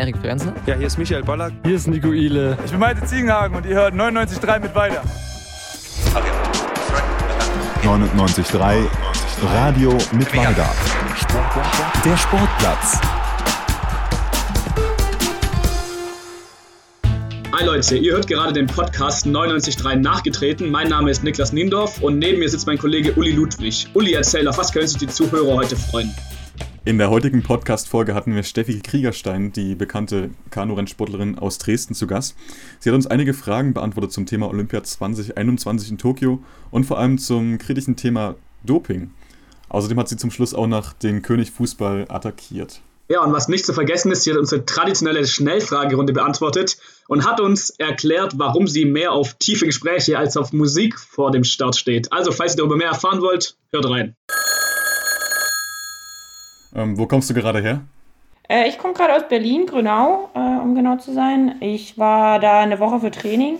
Erik Frenzel. Ja, hier ist Michael Ballack. Hier ist Nico Ile. Ich bin Malte Ziegenhagen und ihr hört 99.3 mit weiter. 99.3 Radio mit weiter. Der Sportplatz. Hi Leute, ihr hört gerade den Podcast 99.3 nachgetreten. Mein Name ist Niklas Niendorf und neben mir sitzt mein Kollege Uli Ludwig. Uli, erzähl, auf was können sich die Zuhörer heute freuen? In der heutigen Podcast-Folge hatten wir Steffi Kriegerstein, die bekannte Kanurennsportlerin aus Dresden, zu Gast. Sie hat uns einige Fragen beantwortet zum Thema Olympia 2021 in Tokio und vor allem zum kritischen Thema Doping. Außerdem hat sie zum Schluss auch nach den König Fußball attackiert. Ja, und was nicht zu vergessen ist, sie hat unsere traditionelle Schnellfragerunde beantwortet und hat uns erklärt, warum sie mehr auf tiefe Gespräche als auf Musik vor dem Start steht. Also, falls ihr darüber mehr erfahren wollt, hört rein. Ähm, wo kommst du gerade her? Äh, ich komme gerade aus Berlin, Grünau, äh, um genau zu sein. Ich war da eine Woche für Training,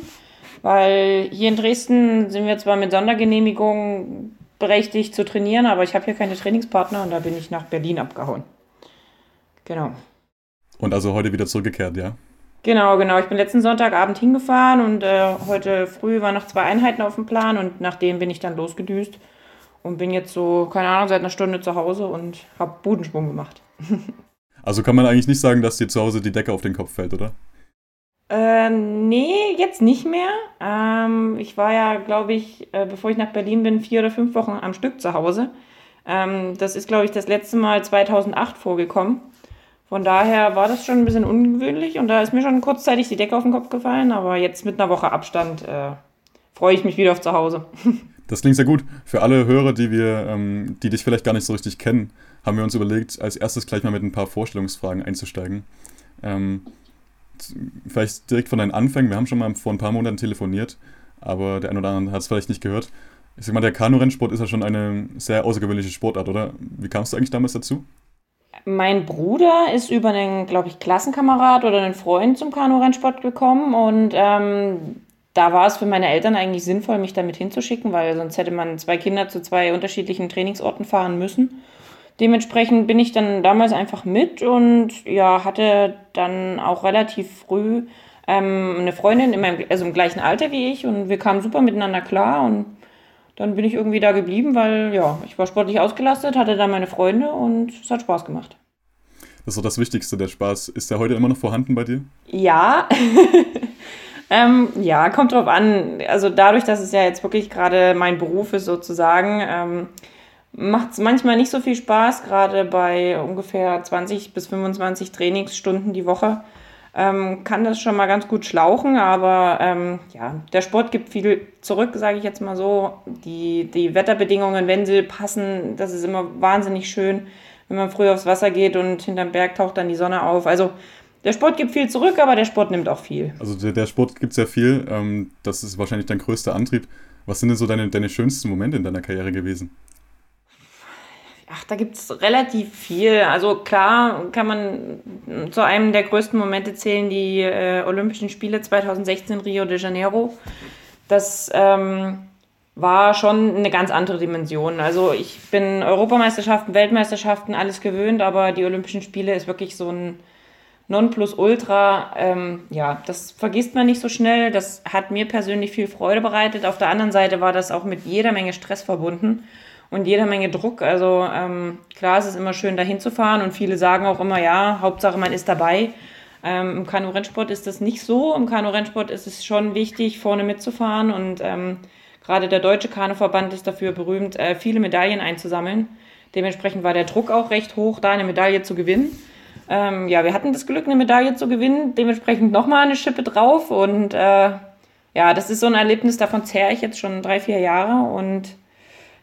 weil hier in Dresden sind wir zwar mit Sondergenehmigung berechtigt zu trainieren, aber ich habe hier keine Trainingspartner und da bin ich nach Berlin abgehauen. Genau. Und also heute wieder zurückgekehrt, ja? Genau, genau. Ich bin letzten Sonntagabend hingefahren und äh, heute früh waren noch zwei Einheiten auf dem Plan und nach denen bin ich dann losgedüst und bin jetzt so, keine Ahnung, seit einer Stunde zu Hause und habe Bodensprung gemacht. also kann man eigentlich nicht sagen, dass dir zu Hause die Decke auf den Kopf fällt, oder? Äh, nee, jetzt nicht mehr. Ähm, ich war ja, glaube ich, äh, bevor ich nach Berlin bin, vier oder fünf Wochen am Stück zu Hause. Ähm, das ist, glaube ich, das letzte Mal 2008 vorgekommen. Von daher war das schon ein bisschen ungewöhnlich und da ist mir schon kurzzeitig die Decke auf den Kopf gefallen, aber jetzt mit einer Woche Abstand äh, freue ich mich wieder auf zu Hause. Das klingt sehr gut. Für alle Hörer, die wir, ähm, die dich vielleicht gar nicht so richtig kennen, haben wir uns überlegt, als erstes gleich mal mit ein paar Vorstellungsfragen einzusteigen. Ähm, vielleicht direkt von deinen Anfängen. Wir haben schon mal vor ein paar Monaten telefoniert, aber der eine oder andere hat es vielleicht nicht gehört. Ich sag mal, der Kanurennsport ist ja schon eine sehr außergewöhnliche Sportart, oder? Wie kamst du eigentlich damals dazu? Mein Bruder ist über einen, glaube ich, Klassenkamerad oder einen Freund zum Kanurennsport gekommen und ähm, da war es für meine Eltern eigentlich sinnvoll, mich damit hinzuschicken, weil sonst hätte man zwei Kinder zu zwei unterschiedlichen Trainingsorten fahren müssen. Dementsprechend bin ich dann damals einfach mit und ja, hatte dann auch relativ früh ähm, eine Freundin in meinem, also im gleichen Alter wie ich und wir kamen super miteinander klar und dann bin ich irgendwie da geblieben, weil ja, ich war sportlich ausgelastet, hatte da meine Freunde und es hat Spaß gemacht. Das ist doch das Wichtigste, der Spaß. Ist der heute immer noch vorhanden bei dir? Ja. ähm, ja, kommt drauf an. Also dadurch, dass es ja jetzt wirklich gerade mein Beruf ist sozusagen, ähm, macht es manchmal nicht so viel Spaß, gerade bei ungefähr 20 bis 25 Trainingsstunden die Woche ähm, kann das schon mal ganz gut schlauchen, aber ähm, ja, der Sport gibt viel zurück, sage ich jetzt mal so. Die, die Wetterbedingungen, wenn sie passen, das ist immer wahnsinnig schön, wenn man früh aufs Wasser geht und hinterm Berg taucht dann die Sonne auf. Also der Sport gibt viel zurück, aber der Sport nimmt auch viel. Also der, der Sport gibt sehr viel. Ähm, das ist wahrscheinlich dein größter Antrieb. Was sind denn so deine, deine schönsten Momente in deiner Karriere gewesen? Ach, da gibt es relativ viel. Also klar kann man zu einem der größten Momente zählen die äh, Olympischen Spiele 2016 Rio de Janeiro. Das ähm, war schon eine ganz andere Dimension. Also ich bin Europameisterschaften, Weltmeisterschaften, alles gewöhnt, aber die Olympischen Spiele ist wirklich so ein Nonplusultra. Ähm, ja, das vergisst man nicht so schnell. Das hat mir persönlich viel Freude bereitet. Auf der anderen Seite war das auch mit jeder Menge Stress verbunden und jeder Menge Druck. Also ähm, klar, es ist immer schön, dahin zu fahren und viele sagen auch immer, ja, Hauptsache man ist dabei. Ähm, Im Kanu-Rennsport ist das nicht so. Im Kanu-Rennsport ist es schon wichtig, vorne mitzufahren und ähm, gerade der Deutsche Kanuverband ist dafür berühmt, äh, viele Medaillen einzusammeln. Dementsprechend war der Druck auch recht hoch, da eine Medaille zu gewinnen. Ähm, ja, wir hatten das Glück, eine Medaille zu gewinnen, dementsprechend nochmal eine Schippe drauf und äh, ja, das ist so ein Erlebnis, davon zehre ich jetzt schon drei, vier Jahre und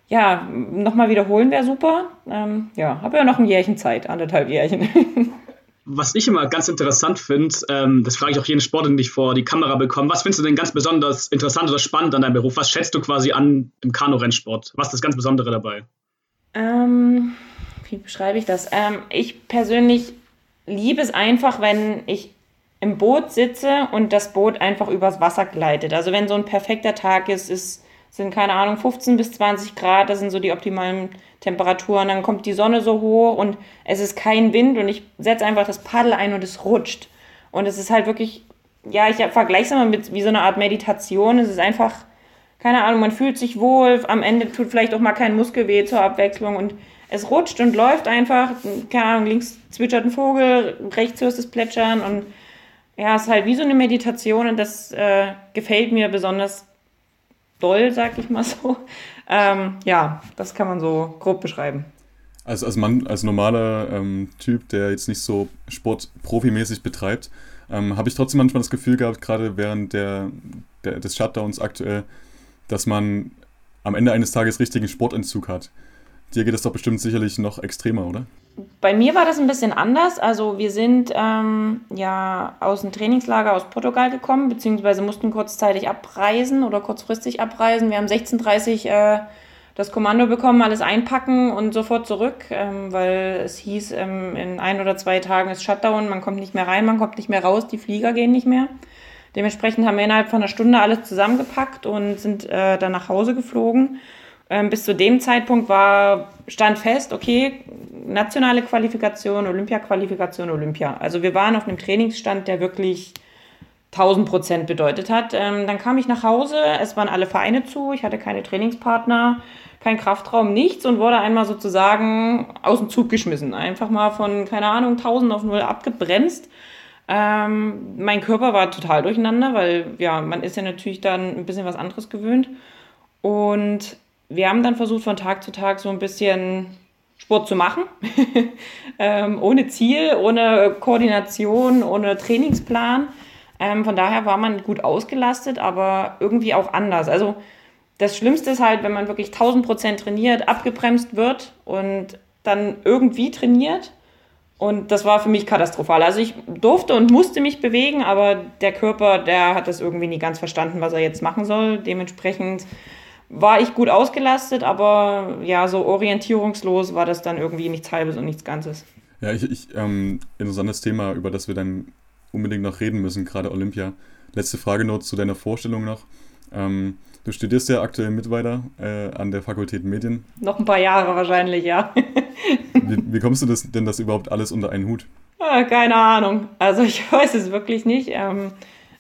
ja, nochmal wiederholen wäre super. Ähm, ja, habe ja noch ein Jährchen Zeit, anderthalb Jährchen. Was ich immer ganz interessant finde, ähm, das frage ich auch jeden Sportler, den ich vor die Kamera bekomme, was findest du denn ganz besonders interessant oder spannend an deinem Beruf? Was schätzt du quasi an im Kanu-Rennsport? Was ist das ganz Besondere dabei? Ähm, wie beschreibe ich das? Ähm, ich persönlich liebe es einfach, wenn ich im Boot sitze und das Boot einfach übers Wasser gleitet. Also wenn so ein perfekter Tag ist, ist sind keine Ahnung 15 bis 20 Grad, das sind so die optimalen Temperaturen. Dann kommt die Sonne so hoch und es ist kein Wind und ich setze einfach das Paddel ein und es rutscht. Und es ist halt wirklich, ja, ich vergleiche es mal mit wie so eine Art Meditation. Es ist einfach, keine Ahnung, man fühlt sich wohl, am Ende tut vielleicht auch mal kein Muskelweh zur Abwechslung und es rutscht und läuft einfach, keine Ahnung, links zwitschert ein Vogel, rechts hörst es plätschern und ja, es ist halt wie so eine Meditation und das äh, gefällt mir besonders doll, sag ich mal so. Ähm, ja, das kann man so grob beschreiben. Also als Mann, als normaler ähm, Typ, der jetzt nicht so Sport profimäßig betreibt, ähm, habe ich trotzdem manchmal das Gefühl gehabt, gerade während der, der, des Shutdowns aktuell, dass man am Ende eines Tages richtigen Sportentzug hat. Dir geht es doch bestimmt sicherlich noch extremer, oder? Bei mir war das ein bisschen anders. Also wir sind ähm, ja aus dem Trainingslager aus Portugal gekommen, beziehungsweise mussten kurzzeitig abreisen oder kurzfristig abreisen. Wir haben 16.30 Uhr äh, das Kommando bekommen, alles einpacken und sofort zurück, ähm, weil es hieß, ähm, in ein oder zwei Tagen ist Shutdown, man kommt nicht mehr rein, man kommt nicht mehr raus, die Flieger gehen nicht mehr. Dementsprechend haben wir innerhalb von einer Stunde alles zusammengepackt und sind äh, dann nach Hause geflogen. Ähm, bis zu dem Zeitpunkt war, stand fest, okay, nationale Qualifikation, Olympia-Qualifikation, Olympia. Also wir waren auf einem Trainingsstand, der wirklich 1000 Prozent bedeutet hat. Ähm, dann kam ich nach Hause, es waren alle Vereine zu, ich hatte keine Trainingspartner, kein Kraftraum, nichts und wurde einmal sozusagen aus dem Zug geschmissen. Einfach mal von, keine Ahnung, 1000 auf 0 abgebremst. Ähm, mein Körper war total durcheinander, weil ja, man ist ja natürlich dann ein bisschen was anderes gewöhnt. Und wir haben dann versucht, von Tag zu Tag so ein bisschen Sport zu machen, ähm, ohne Ziel, ohne Koordination, ohne Trainingsplan. Ähm, von daher war man gut ausgelastet, aber irgendwie auch anders. Also das Schlimmste ist halt, wenn man wirklich 1000 Prozent trainiert, abgebremst wird und dann irgendwie trainiert. Und das war für mich katastrophal. Also ich durfte und musste mich bewegen, aber der Körper, der hat das irgendwie nie ganz verstanden, was er jetzt machen soll. Dementsprechend war ich gut ausgelastet, aber ja, so orientierungslos war das dann irgendwie nichts Halbes und nichts Ganzes. Ja, ich, ich ähm, interessantes Thema, über das wir dann unbedingt noch reden müssen, gerade Olympia. Letzte Frage nur zu deiner Vorstellung noch. Ähm, du studierst ja aktuell mit weiter äh, an der Fakultät Medien. Noch ein paar Jahre wahrscheinlich, ja. wie, wie, kommst du das, denn das überhaupt alles unter einen Hut? Ah, keine Ahnung. Also ich weiß es wirklich nicht. Ähm,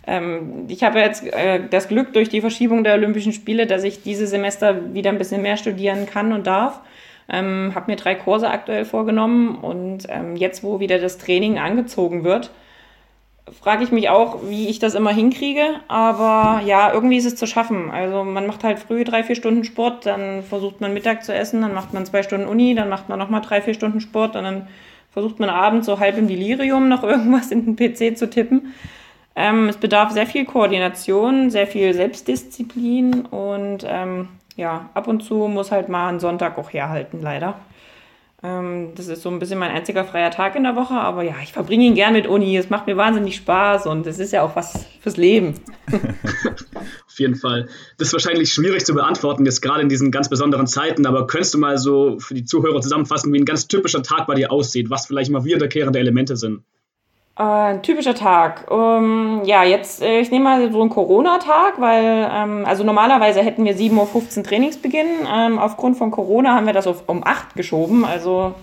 ähm, ich habe jetzt äh, das Glück durch die Verschiebung der Olympischen Spiele, dass ich diese Semester wieder ein bisschen mehr studieren kann und darf. Ähm, habe mir drei Kurse aktuell vorgenommen und ähm, jetzt, wo wieder das Training angezogen wird, frage ich mich auch, wie ich das immer hinkriege. Aber ja, irgendwie ist es zu schaffen. Also man macht halt früh drei, vier Stunden Sport, dann versucht man Mittag zu essen, dann macht man zwei Stunden Uni, dann macht man nochmal drei, vier Stunden Sport und dann versucht man abends so halb im Delirium noch irgendwas in den PC zu tippen. Ähm, es bedarf sehr viel Koordination, sehr viel Selbstdisziplin und ähm, ja, ab und zu muss halt mal ein Sonntag auch herhalten, leider. Ähm, das ist so ein bisschen mein einziger freier Tag in der Woche, aber ja, ich verbringe ihn gern mit Uni. Es macht mir wahnsinnig Spaß und es ist ja auch was fürs Leben. Auf jeden Fall. Das ist wahrscheinlich schwierig zu beantworten, jetzt gerade in diesen ganz besonderen Zeiten, aber könntest du mal so für die Zuhörer zusammenfassen, wie ein ganz typischer Tag bei dir aussieht, was vielleicht mal wiederkehrende Elemente sind? Äh, ein typischer Tag. Um, ja, jetzt, äh, ich nehme mal so einen Corona-Tag, weil, ähm, also normalerweise hätten wir 7.15 Uhr Trainingsbeginn. Ähm, aufgrund von Corona haben wir das auf, um 8 geschoben. Also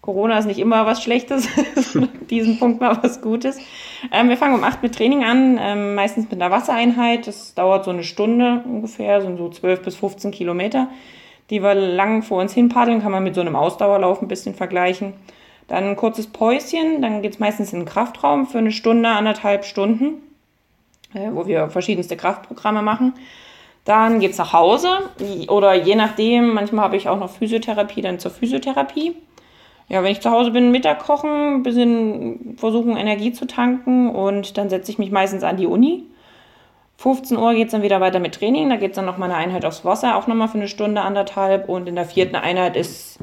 Corona ist nicht immer was Schlechtes, diesen Punkt mal was Gutes. Ähm, wir fangen um 8 mit Training an, ähm, meistens mit einer Wassereinheit. Das dauert so eine Stunde ungefähr, sind so 12 bis 15 Kilometer, die wir lang vor uns hin paddeln, kann man mit so einem Ausdauerlauf ein bisschen vergleichen. Dann ein kurzes Päuschen, dann geht es meistens in den Kraftraum für eine Stunde, anderthalb Stunden, äh, wo wir verschiedenste Kraftprogramme machen. Dann geht es nach Hause oder je nachdem, manchmal habe ich auch noch Physiotherapie, dann zur Physiotherapie. Ja, wenn ich zu Hause bin, Mittag kochen, ein bisschen versuchen, Energie zu tanken und dann setze ich mich meistens an die Uni. 15 Uhr geht es dann wieder weiter mit Training, da geht es dann noch mal eine Einheit aufs Wasser, auch nochmal für eine Stunde, anderthalb und in der vierten Einheit ist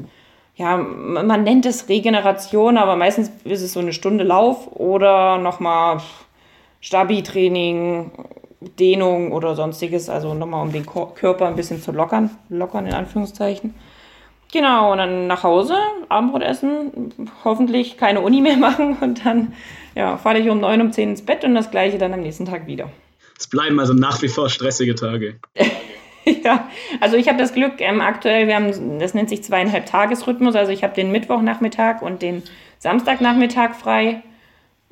ja, man nennt es Regeneration, aber meistens ist es so eine Stunde Lauf oder nochmal Stabi-Training, Dehnung oder sonstiges, also nochmal um den Körper ein bisschen zu lockern, lockern in Anführungszeichen. Genau, und dann nach Hause, Abendbrot essen, hoffentlich keine Uni mehr machen und dann ja, falle ich um neun, um zehn ins Bett und das gleiche dann am nächsten Tag wieder. Es bleiben also nach wie vor stressige Tage. ja, also ich habe das Glück, ähm, aktuell, wir haben, das nennt sich zweieinhalb Tagesrhythmus, also ich habe den Mittwochnachmittag und den Samstagnachmittag frei,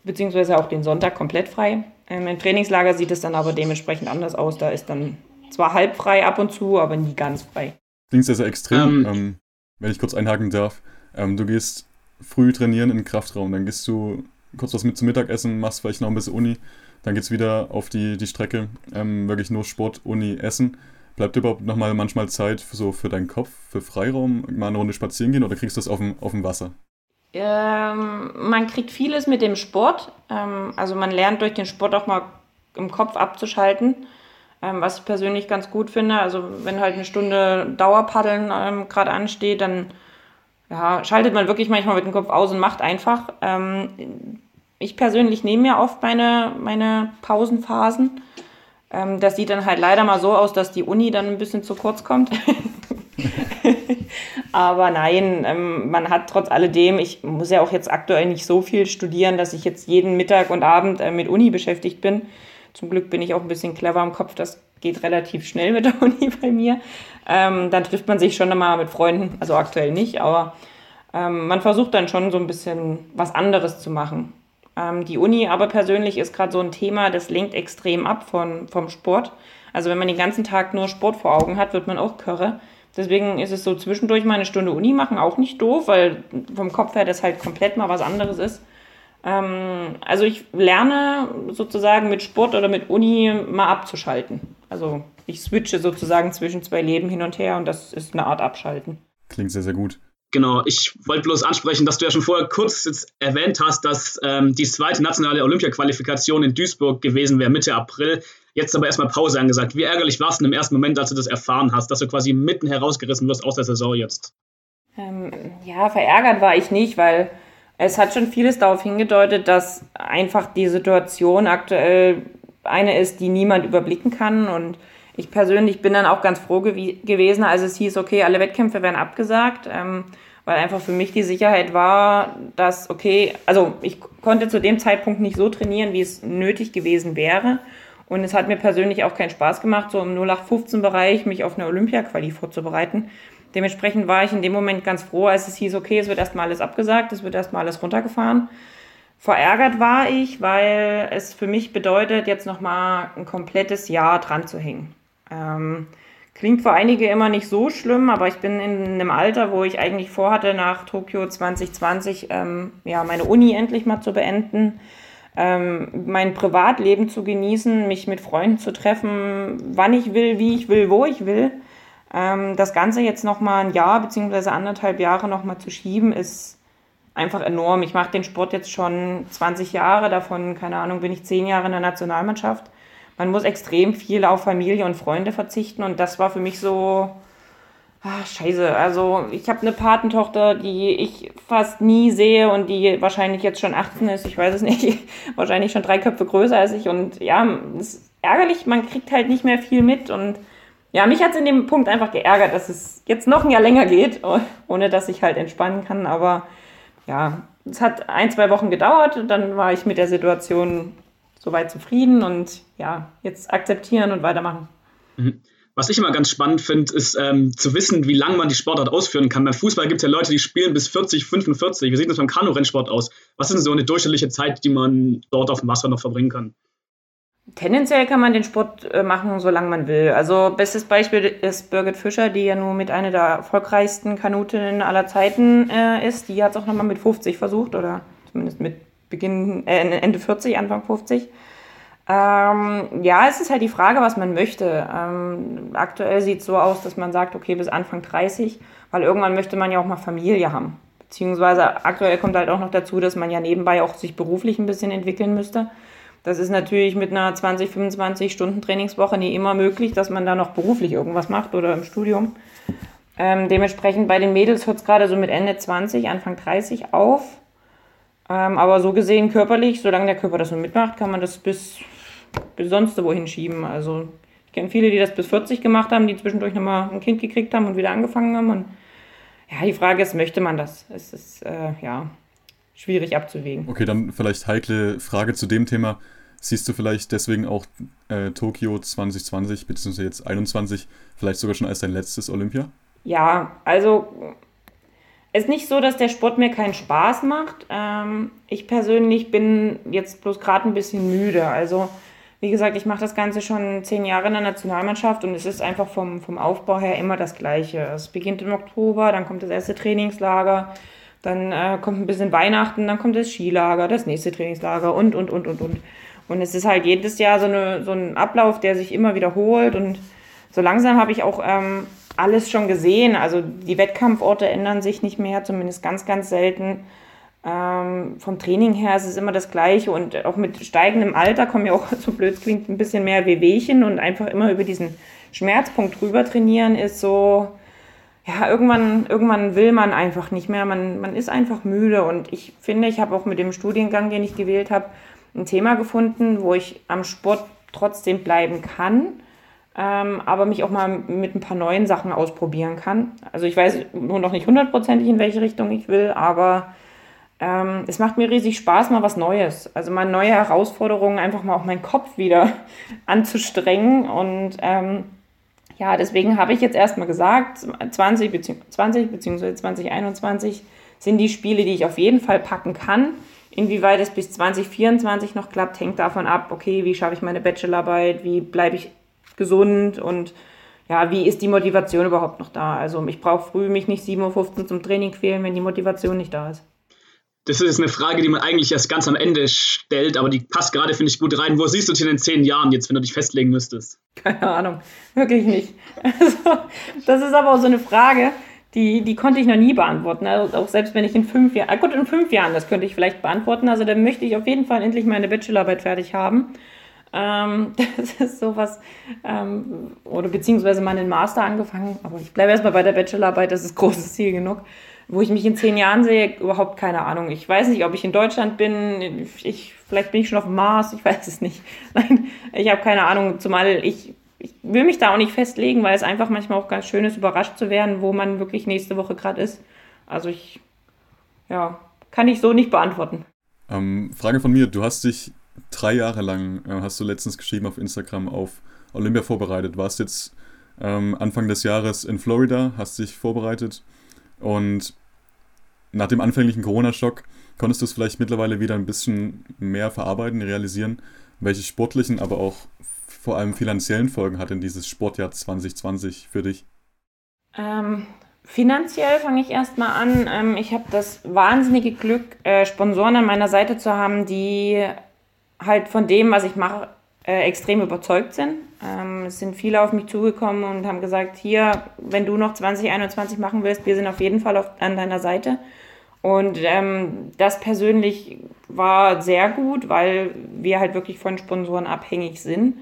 beziehungsweise auch den Sonntag komplett frei. Ähm, Im Trainingslager sieht es dann aber dementsprechend anders aus, da ist dann zwar halb frei ab und zu, aber nie ganz frei. Klingt sehr, sehr extrem, ähm, ähm, wenn ich kurz einhaken darf. Ähm, du gehst früh trainieren in den Kraftraum, dann gehst du kurz was mit zum Mittagessen, machst vielleicht noch ein bisschen Uni, dann geht es wieder auf die, die Strecke, ähm, wirklich nur Sport, Uni, Essen. Bleibt überhaupt nochmal manchmal Zeit für, so für deinen Kopf, für Freiraum, mal eine Runde spazieren gehen oder kriegst du das auf dem, auf dem Wasser? Ähm, man kriegt vieles mit dem Sport. Ähm, also man lernt durch den Sport auch mal im Kopf abzuschalten, ähm, was ich persönlich ganz gut finde. Also wenn halt eine Stunde Dauerpaddeln ähm, gerade ansteht, dann ja, schaltet man wirklich manchmal mit dem Kopf aus und macht einfach. Ähm, ich persönlich nehme mir oft meine, meine Pausenphasen. Ähm, das sieht dann halt leider mal so aus, dass die Uni dann ein bisschen zu kurz kommt. Aber nein, ähm, man hat trotz alledem, ich muss ja auch jetzt aktuell nicht so viel studieren, dass ich jetzt jeden Mittag und Abend äh, mit Uni beschäftigt bin. Zum Glück bin ich auch ein bisschen clever im Kopf, das geht relativ schnell mit der Uni bei mir. Ähm, dann trifft man sich schon einmal mit Freunden, also aktuell nicht, aber ähm, man versucht dann schon so ein bisschen was anderes zu machen. Ähm, die Uni aber persönlich ist gerade so ein Thema, das lenkt extrem ab von, vom Sport. Also wenn man den ganzen Tag nur Sport vor Augen hat, wird man auch körre. Deswegen ist es so zwischendurch mal eine Stunde Uni machen auch nicht doof, weil vom Kopf her das halt komplett mal was anderes ist. Ähm, also ich lerne sozusagen mit Sport oder mit Uni mal abzuschalten. Also ich switche sozusagen zwischen zwei Leben hin und her und das ist eine Art Abschalten. Klingt sehr, sehr gut. Genau, ich wollte bloß ansprechen, dass du ja schon vorher kurz jetzt erwähnt hast, dass ähm, die zweite nationale Olympia-Qualifikation in Duisburg gewesen wäre, Mitte April. Jetzt aber erstmal Pause angesagt. Wie ärgerlich war es denn im ersten Moment, als du das erfahren hast, dass du quasi mitten herausgerissen wirst aus der Saison jetzt? Ähm, ja, verärgert war ich nicht, weil es hat schon vieles darauf hingedeutet, dass einfach die Situation aktuell eine ist, die niemand überblicken kann. Und ich persönlich bin dann auch ganz froh gew gewesen, als es hieß, okay, alle Wettkämpfe werden abgesagt. Ähm, weil einfach für mich die Sicherheit war, dass, okay, also ich konnte zu dem Zeitpunkt nicht so trainieren, wie es nötig gewesen wäre. Und es hat mir persönlich auch keinen Spaß gemacht, so im 0815-Bereich mich auf eine Olympia-Quali vorzubereiten. Dementsprechend war ich in dem Moment ganz froh, als es hieß, okay, es wird erstmal alles abgesagt, es wird erstmal alles runtergefahren. Verärgert war ich, weil es für mich bedeutet, jetzt nochmal ein komplettes Jahr dran zu hängen. Ähm, Klingt für einige immer nicht so schlimm, aber ich bin in einem Alter, wo ich eigentlich vorhatte, nach Tokio 2020 ähm, ja, meine Uni endlich mal zu beenden, ähm, mein Privatleben zu genießen, mich mit Freunden zu treffen, wann ich will, wie ich will, wo ich will. Ähm, das Ganze jetzt nochmal ein Jahr bzw. anderthalb Jahre nochmal zu schieben, ist einfach enorm. Ich mache den Sport jetzt schon 20 Jahre, davon, keine Ahnung, bin ich 10 Jahre in der Nationalmannschaft man muss extrem viel auf Familie und Freunde verzichten und das war für mich so, ach, scheiße. Also ich habe eine Patentochter, die ich fast nie sehe und die wahrscheinlich jetzt schon 18 ist, ich weiß es nicht, wahrscheinlich schon drei Köpfe größer als ich und ja, es ist ärgerlich, man kriegt halt nicht mehr viel mit und ja, mich hat es in dem Punkt einfach geärgert, dass es jetzt noch ein Jahr länger geht, ohne dass ich halt entspannen kann, aber ja, es hat ein, zwei Wochen gedauert und dann war ich mit der Situation soweit zufrieden und ja, jetzt akzeptieren und weitermachen. Mhm. Was ich immer ganz spannend finde, ist ähm, zu wissen, wie lange man die Sportart ausführen kann. Beim Fußball gibt es ja Leute, die spielen bis 40, 45. Wie sieht das beim Kanu-Rennsport aus? Was ist denn so eine durchschnittliche Zeit, die man dort auf dem Wasser noch verbringen kann? Tendenziell kann man den Sport äh, machen, solange man will. Also bestes Beispiel ist Birgit Fischer, die ja nur mit einer der erfolgreichsten Kanutinnen aller Zeiten äh, ist. Die hat es auch nochmal mit 50 versucht oder zumindest mit Beginn, äh, Ende 40, Anfang 50. Ähm, ja, es ist halt die Frage, was man möchte. Ähm, aktuell sieht es so aus, dass man sagt, okay, bis Anfang 30, weil irgendwann möchte man ja auch mal Familie haben. Beziehungsweise aktuell kommt halt auch noch dazu, dass man ja nebenbei auch sich beruflich ein bisschen entwickeln müsste. Das ist natürlich mit einer 20, 25 Stunden Trainingswoche nie immer möglich, dass man da noch beruflich irgendwas macht oder im Studium. Ähm, dementsprechend bei den Mädels hört es gerade so mit Ende 20, Anfang 30 auf. Ähm, aber so gesehen körperlich, solange der Körper das nur mitmacht, kann man das bis, bis sonst wohin schieben. Also ich kenne viele, die das bis 40 gemacht haben, die zwischendurch nochmal ein Kind gekriegt haben und wieder angefangen haben. Und ja, die Frage ist, möchte man das? Es ist äh, ja schwierig abzuwägen. Okay, dann vielleicht heikle Frage zu dem Thema. Siehst du vielleicht deswegen auch äh, Tokio 2020 bzw. jetzt 21 vielleicht sogar schon als dein letztes Olympia? Ja, also ist nicht so, dass der Sport mir keinen Spaß macht. Ähm, ich persönlich bin jetzt bloß gerade ein bisschen müde. Also wie gesagt, ich mache das Ganze schon zehn Jahre in der Nationalmannschaft und es ist einfach vom, vom Aufbau her immer das Gleiche. Es beginnt im Oktober, dann kommt das erste Trainingslager, dann äh, kommt ein bisschen Weihnachten, dann kommt das Skilager, das nächste Trainingslager und, und, und, und, und. Und es ist halt jedes Jahr so, eine, so ein Ablauf, der sich immer wiederholt. Und so langsam habe ich auch ähm, alles schon gesehen. Also die Wettkampforte ändern sich nicht mehr, zumindest ganz, ganz selten. Ähm, vom Training her ist es immer das Gleiche und auch mit steigendem Alter kommen ja auch, so blöd klingt, ein bisschen mehr Wehwehchen und einfach immer über diesen Schmerzpunkt drüber trainieren ist so, ja, irgendwann, irgendwann will man einfach nicht mehr. Man, man ist einfach müde und ich finde, ich habe auch mit dem Studiengang, den ich gewählt habe, ein Thema gefunden, wo ich am Sport trotzdem bleiben kann, ähm, aber mich auch mal mit ein paar neuen Sachen ausprobieren kann. Also ich weiß nur noch nicht hundertprozentig, in welche Richtung ich will, aber ähm, es macht mir riesig Spaß, mal was Neues. Also mal neue Herausforderungen, einfach mal auch meinen Kopf wieder anzustrengen. Und ähm, ja, deswegen habe ich jetzt erstmal gesagt, 20, bezieh 20 bzw. 2021 sind die Spiele, die ich auf jeden Fall packen kann. Inwieweit es bis 2024 noch klappt, hängt davon ab, okay, wie schaffe ich meine Bachelorarbeit, wie bleibe ich gesund und ja, wie ist die Motivation überhaupt noch da? Also ich brauche früh mich nicht 7.15 Uhr zum Training quälen, wenn die Motivation nicht da ist. Das ist eine Frage, die man eigentlich erst ganz am Ende stellt, aber die passt gerade, finde ich, gut rein. Wo siehst du dich in den zehn Jahren jetzt, wenn du dich festlegen müsstest? Keine Ahnung, wirklich nicht. Also, das ist aber auch so eine Frage, die, die konnte ich noch nie beantworten. Also auch selbst wenn ich in fünf Jahren, ah gut, in fünf Jahren, das könnte ich vielleicht beantworten. Also dann möchte ich auf jeden Fall endlich meine Bachelorarbeit fertig haben. Ähm, das ist sowas, ähm, oder beziehungsweise mal einen Master angefangen, aber ich bleibe erstmal bei der Bachelorarbeit, das ist großes Ziel genug. Wo ich mich in zehn Jahren sehe, überhaupt keine Ahnung. Ich weiß nicht, ob ich in Deutschland bin, ich, vielleicht bin ich schon auf dem Mars, ich weiß es nicht. Nein, ich habe keine Ahnung, zumal ich ich will mich da auch nicht festlegen, weil es einfach manchmal auch ganz schön ist, überrascht zu werden, wo man wirklich nächste Woche gerade ist. Also ich, ja, kann ich so nicht beantworten. Ähm, Frage von mir, du hast dich drei Jahre lang, äh, hast du letztens geschrieben auf Instagram, auf Olympia vorbereitet. Warst jetzt ähm, Anfang des Jahres in Florida, hast dich vorbereitet und nach dem anfänglichen Corona-Schock konntest du es vielleicht mittlerweile wieder ein bisschen mehr verarbeiten, realisieren, welche sportlichen, aber auch vor allem finanziellen Folgen hat denn dieses Sportjahr 2020 für dich? Ähm, finanziell fange ich erstmal an. Ähm, ich habe das wahnsinnige Glück, äh, Sponsoren an meiner Seite zu haben, die halt von dem, was ich mache, äh, extrem überzeugt sind. Ähm, es sind viele auf mich zugekommen und haben gesagt, hier, wenn du noch 2021 machen willst, wir sind auf jeden Fall auf, an deiner Seite. Und ähm, das persönlich war sehr gut, weil wir halt wirklich von Sponsoren abhängig sind.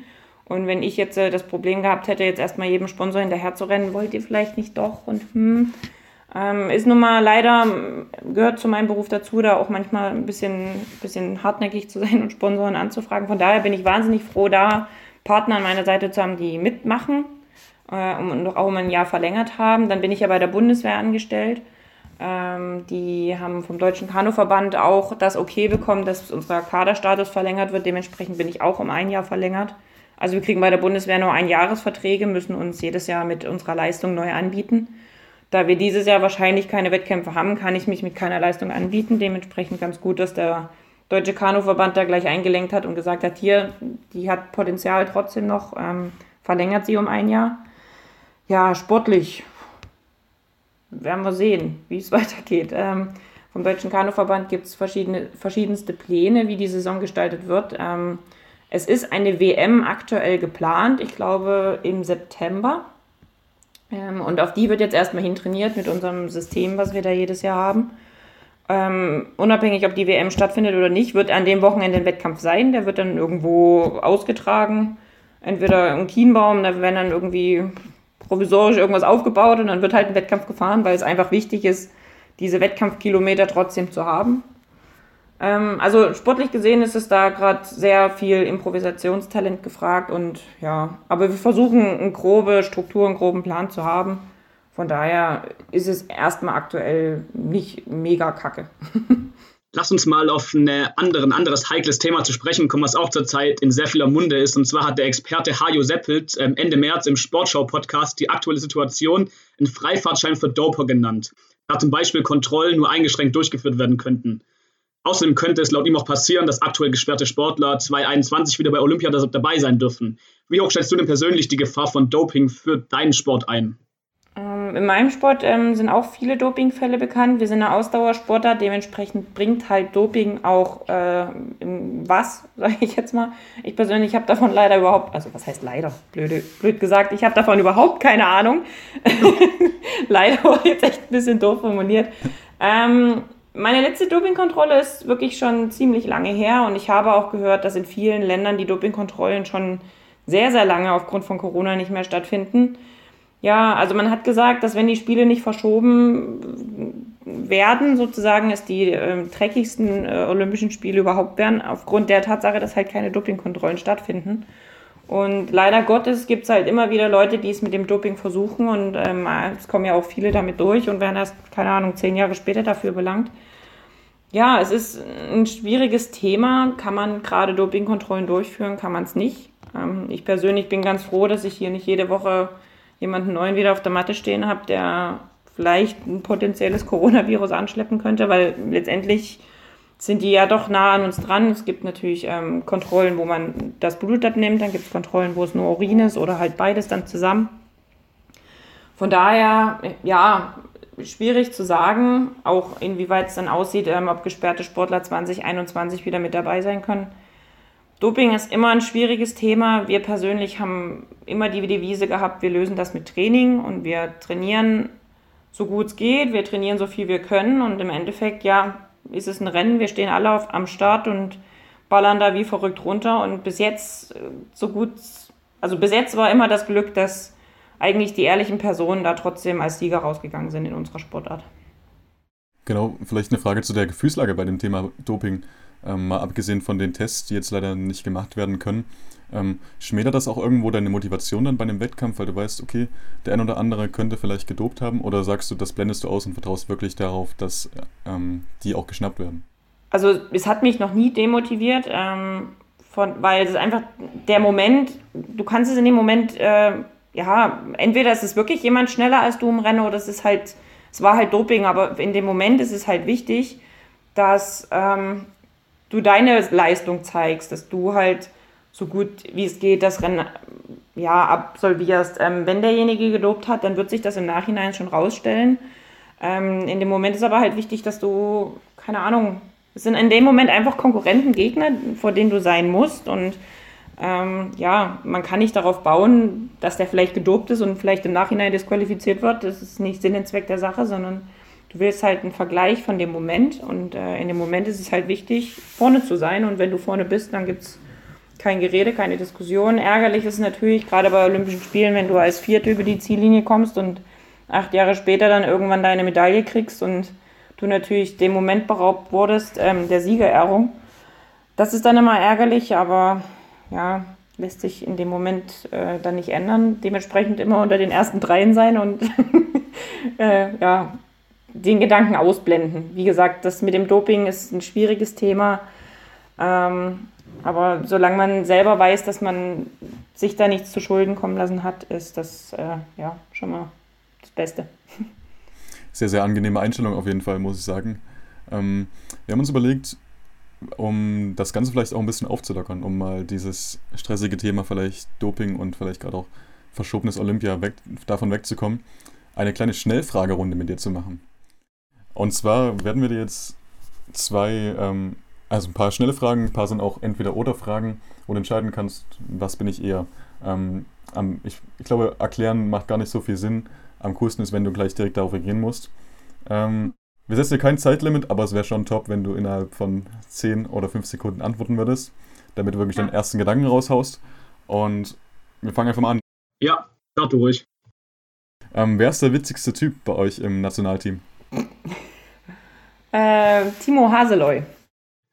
Und wenn ich jetzt äh, das Problem gehabt hätte, jetzt erstmal jedem Sponsor hinterher zu rennen, wollt ihr vielleicht nicht doch und hm, ähm, ist nun mal leider, gehört zu meinem Beruf dazu, da auch manchmal ein bisschen, bisschen hartnäckig zu sein und Sponsoren anzufragen. Von daher bin ich wahnsinnig froh, da Partner an meiner Seite zu haben, die mitmachen äh, und auch um ein Jahr verlängert haben. Dann bin ich ja bei der Bundeswehr angestellt. Ähm, die haben vom Deutschen Kanuverband auch das Okay bekommen, dass unser Kaderstatus verlängert wird. Dementsprechend bin ich auch um ein Jahr verlängert. Also wir kriegen bei der Bundeswehr nur Einjahresverträge, müssen uns jedes Jahr mit unserer Leistung neu anbieten. Da wir dieses Jahr wahrscheinlich keine Wettkämpfe haben, kann ich mich mit keiner Leistung anbieten. Dementsprechend ganz gut, dass der Deutsche Kanuverband da gleich eingelenkt hat und gesagt hat, hier, die hat Potenzial trotzdem noch, ähm, verlängert sie um ein Jahr. Ja, sportlich werden wir sehen, wie es weitergeht. Ähm, vom Deutschen Kanuverband gibt es verschiedenste Pläne, wie die Saison gestaltet wird. Ähm, es ist eine WM aktuell geplant, ich glaube im September. Ähm, und auf die wird jetzt erstmal hintrainiert mit unserem System, was wir da jedes Jahr haben. Ähm, unabhängig, ob die WM stattfindet oder nicht, wird an dem Wochenende ein Wettkampf sein. Der wird dann irgendwo ausgetragen. Entweder im Kienbaum, da werden dann irgendwie provisorisch irgendwas aufgebaut und dann wird halt ein Wettkampf gefahren, weil es einfach wichtig ist, diese Wettkampfkilometer trotzdem zu haben. Ähm, also sportlich gesehen ist es da gerade sehr viel Improvisationstalent gefragt und ja, aber wir versuchen eine grobe Struktur, einen groben Plan zu haben. Von daher ist es erstmal aktuell nicht mega kacke. Lass uns mal auf eine andere, ein anderes heikles Thema zu sprechen kommen, was auch zurzeit in sehr vieler Munde ist. Und zwar hat der Experte Hajo Seppelt ähm, Ende März im Sportschau-Podcast die aktuelle Situation in Freifahrtschein für Doper genannt, da zum Beispiel Kontrollen nur eingeschränkt durchgeführt werden könnten. Außerdem könnte es laut ihm auch passieren, dass aktuell gesperrte Sportler 2021 wieder bei Olympia dabei sein dürfen. Wie hoch schätzt du denn persönlich die Gefahr von Doping für deinen Sport ein? Ähm, in meinem Sport ähm, sind auch viele Dopingfälle bekannt. Wir sind eine Ausdauersportler, dementsprechend bringt halt Doping auch äh, was, sage ich jetzt mal. Ich persönlich habe davon leider überhaupt, also was heißt leider, blöde, blöd gesagt, ich habe davon überhaupt keine Ahnung. leider war jetzt echt ein bisschen doof formuliert. Ähm, meine letzte Dopingkontrolle ist wirklich schon ziemlich lange her und ich habe auch gehört, dass in vielen Ländern die Dopingkontrollen schon sehr, sehr lange aufgrund von Corona nicht mehr stattfinden. Ja, also man hat gesagt, dass wenn die Spiele nicht verschoben werden, sozusagen, es die äh, dreckigsten äh, Olympischen Spiele überhaupt werden, aufgrund der Tatsache, dass halt keine Dopingkontrollen stattfinden. Und leider Gottes gibt es halt immer wieder Leute, die es mit dem Doping versuchen und ähm, es kommen ja auch viele damit durch und werden erst, keine Ahnung, zehn Jahre später dafür belangt. Ja, es ist ein schwieriges Thema. Kann man gerade Dopingkontrollen durchführen, kann man es nicht. Ähm, ich persönlich bin ganz froh, dass ich hier nicht jede Woche jemanden neuen wieder auf der Matte stehen habe, der vielleicht ein potenzielles Coronavirus anschleppen könnte, weil letztendlich sind die ja doch nah an uns dran. Es gibt natürlich ähm, Kontrollen, wo man das Blut abnimmt, dann gibt es Kontrollen, wo es nur Urin ist oder halt beides dann zusammen. Von daher, ja, schwierig zu sagen, auch inwieweit es dann aussieht, ähm, ob gesperrte Sportler 2021 wieder mit dabei sein können. Doping ist immer ein schwieriges Thema. Wir persönlich haben immer die Devise gehabt, wir lösen das mit Training und wir trainieren so gut es geht, wir trainieren so viel wir können und im Endeffekt, ja, ist es ein Rennen, wir stehen alle auf, am Start und ballern da wie verrückt runter und bis jetzt äh, so gut, also bis jetzt war immer das Glück, dass eigentlich die ehrlichen Personen da trotzdem als Sieger rausgegangen sind in unserer Sportart. Genau, vielleicht eine Frage zu der Gefühlslage bei dem Thema Doping. Ähm, mal abgesehen von den Tests, die jetzt leider nicht gemacht werden können. Ähm, schmälert das auch irgendwo deine Motivation dann bei einem Wettkampf, weil du weißt, okay, der ein oder andere könnte vielleicht gedopt haben? Oder sagst du, das blendest du aus und vertraust wirklich darauf, dass ähm, die auch geschnappt werden? Also es hat mich noch nie demotiviert, ähm, von, weil es ist einfach der Moment, du kannst es in dem Moment, äh, ja, entweder ist es wirklich jemand schneller als du im Rennen oder es ist halt, es war halt Doping, aber in dem Moment ist es halt wichtig, dass ähm, du deine Leistung zeigst, dass du halt so gut wie es geht das Rennen ja, absolvierst. Ähm, wenn derjenige gelobt hat, dann wird sich das im Nachhinein schon rausstellen. Ähm, in dem Moment ist aber halt wichtig, dass du, keine Ahnung, es sind in dem Moment einfach Konkurrenten, Gegner, vor denen du sein musst. Und ähm, ja, man kann nicht darauf bauen, dass der vielleicht gedopt ist und vielleicht im Nachhinein disqualifiziert wird. Das ist nicht Sinn und Zweck der Sache, sondern du willst halt einen Vergleich von dem Moment. Und äh, in dem Moment ist es halt wichtig, vorne zu sein. Und wenn du vorne bist, dann gibt es kein Gerede, keine Diskussion. Ärgerlich ist natürlich, gerade bei Olympischen Spielen, wenn du als Vierte über die Ziellinie kommst und acht Jahre später dann irgendwann deine Medaille kriegst und du natürlich dem Moment beraubt wurdest, ähm, der Siegerehrung. Das ist dann immer ärgerlich, aber ja, lässt sich in dem Moment äh, dann nicht ändern. Dementsprechend immer unter den ersten dreien sein und äh, ja, den Gedanken ausblenden. Wie gesagt, das mit dem Doping ist ein schwieriges Thema. Ähm, aber solange man selber weiß, dass man sich da nichts zu Schulden kommen lassen hat, ist das äh, ja schon mal das Beste. Sehr, sehr angenehme Einstellung auf jeden Fall, muss ich sagen. Ähm, wir haben uns überlegt, um das Ganze vielleicht auch ein bisschen aufzulockern, um mal dieses stressige Thema vielleicht Doping und vielleicht gerade auch verschobenes Olympia weg, davon wegzukommen, eine kleine Schnellfragerunde mit dir zu machen. Und zwar werden wir dir jetzt zwei ähm, also ein paar schnelle Fragen, ein paar sind auch Entweder-Oder-Fragen, wo du entscheiden kannst, was bin ich eher. Ähm, ich, ich, glaube, erklären macht gar nicht so viel Sinn. Am coolsten ist, wenn du gleich direkt darauf reagieren musst. Ähm, wir setzen dir kein Zeitlimit, aber es wäre schon top, wenn du innerhalb von 10 oder 5 Sekunden antworten würdest, damit du wirklich deinen ersten Gedanken raushaust. Und wir fangen einfach mal an. Ja, starte ruhig. Ähm, wer ist der witzigste Typ bei euch im Nationalteam? Äh, Timo Haseloy.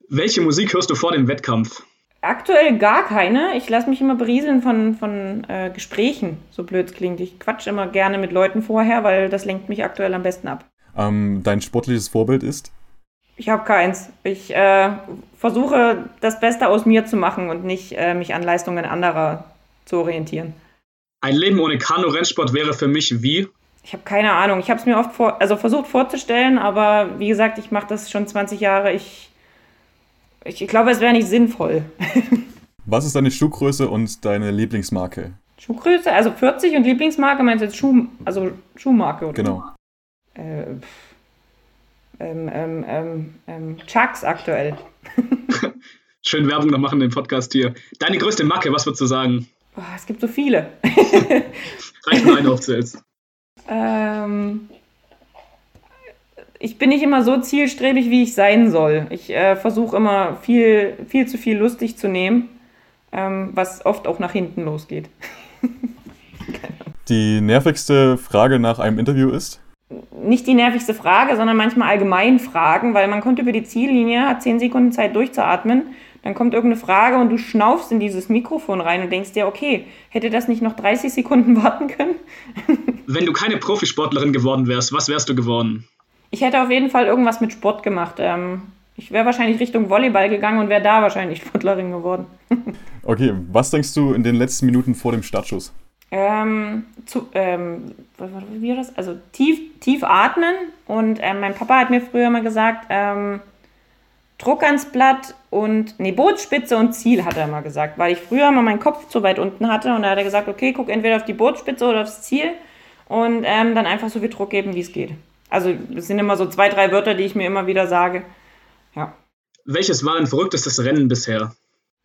Welche Musik hörst du vor dem Wettkampf? Aktuell gar keine. Ich lasse mich immer berieseln von, von äh, Gesprächen, so blöd es klingt. Ich quatsch immer gerne mit Leuten vorher, weil das lenkt mich aktuell am besten ab. Ähm, dein sportliches Vorbild ist? Ich habe keins. Ich äh, versuche, das Beste aus mir zu machen und nicht äh, mich an Leistungen anderer zu orientieren. Ein Leben ohne Kanu-Rennsport wäre für mich wie? Ich habe keine Ahnung. Ich habe es mir oft vor, also versucht vorzustellen, aber wie gesagt, ich mache das schon 20 Jahre. Ich, ich glaube, es wäre nicht sinnvoll. Was ist deine Schuhgröße und deine Lieblingsmarke? Schuhgröße, also 40 und Lieblingsmarke, meinst du jetzt Schuh, also Schuhmarke, oder? Genau. Äh, ähm, ähm, ähm, ähm, Chucks aktuell. Schön Werbung noch machen im Podcast hier. Deine größte Macke, was würdest du sagen? Oh, es gibt so viele. Reicht nur eine aufzählst. ähm, ich bin nicht immer so zielstrebig, wie ich sein soll. Ich äh, versuche immer viel, viel zu viel lustig zu nehmen, ähm, was oft auch nach hinten losgeht. Die nervigste Frage nach einem Interview ist? Nicht die nervigste Frage, sondern manchmal allgemein Fragen, weil man kommt über die Ziellinie, hat 10 Sekunden Zeit durchzuatmen, dann kommt irgendeine Frage und du schnaufst in dieses Mikrofon rein und denkst dir, okay, hätte das nicht noch 30 Sekunden warten können? Wenn du keine Profisportlerin geworden wärst, was wärst du geworden? Ich hätte auf jeden Fall irgendwas mit Sport gemacht. Ähm, ich wäre wahrscheinlich Richtung Volleyball gegangen und wäre da wahrscheinlich Sportlerin geworden. okay, was denkst du in den letzten Minuten vor dem Startschuss? Ähm, zu, ähm, wie war das? Also tief, tief atmen und ähm, mein Papa hat mir früher mal gesagt, ähm, Druck ans Blatt und, nee, Bootsspitze und Ziel, hat er mal gesagt, weil ich früher mal meinen Kopf zu weit unten hatte und da hat er gesagt, okay, guck entweder auf die Bootsspitze oder aufs Ziel und ähm, dann einfach so viel Druck geben, wie es geht. Also, das sind immer so zwei, drei Wörter, die ich mir immer wieder sage. Ja. Welches war dein verrücktestes Rennen bisher?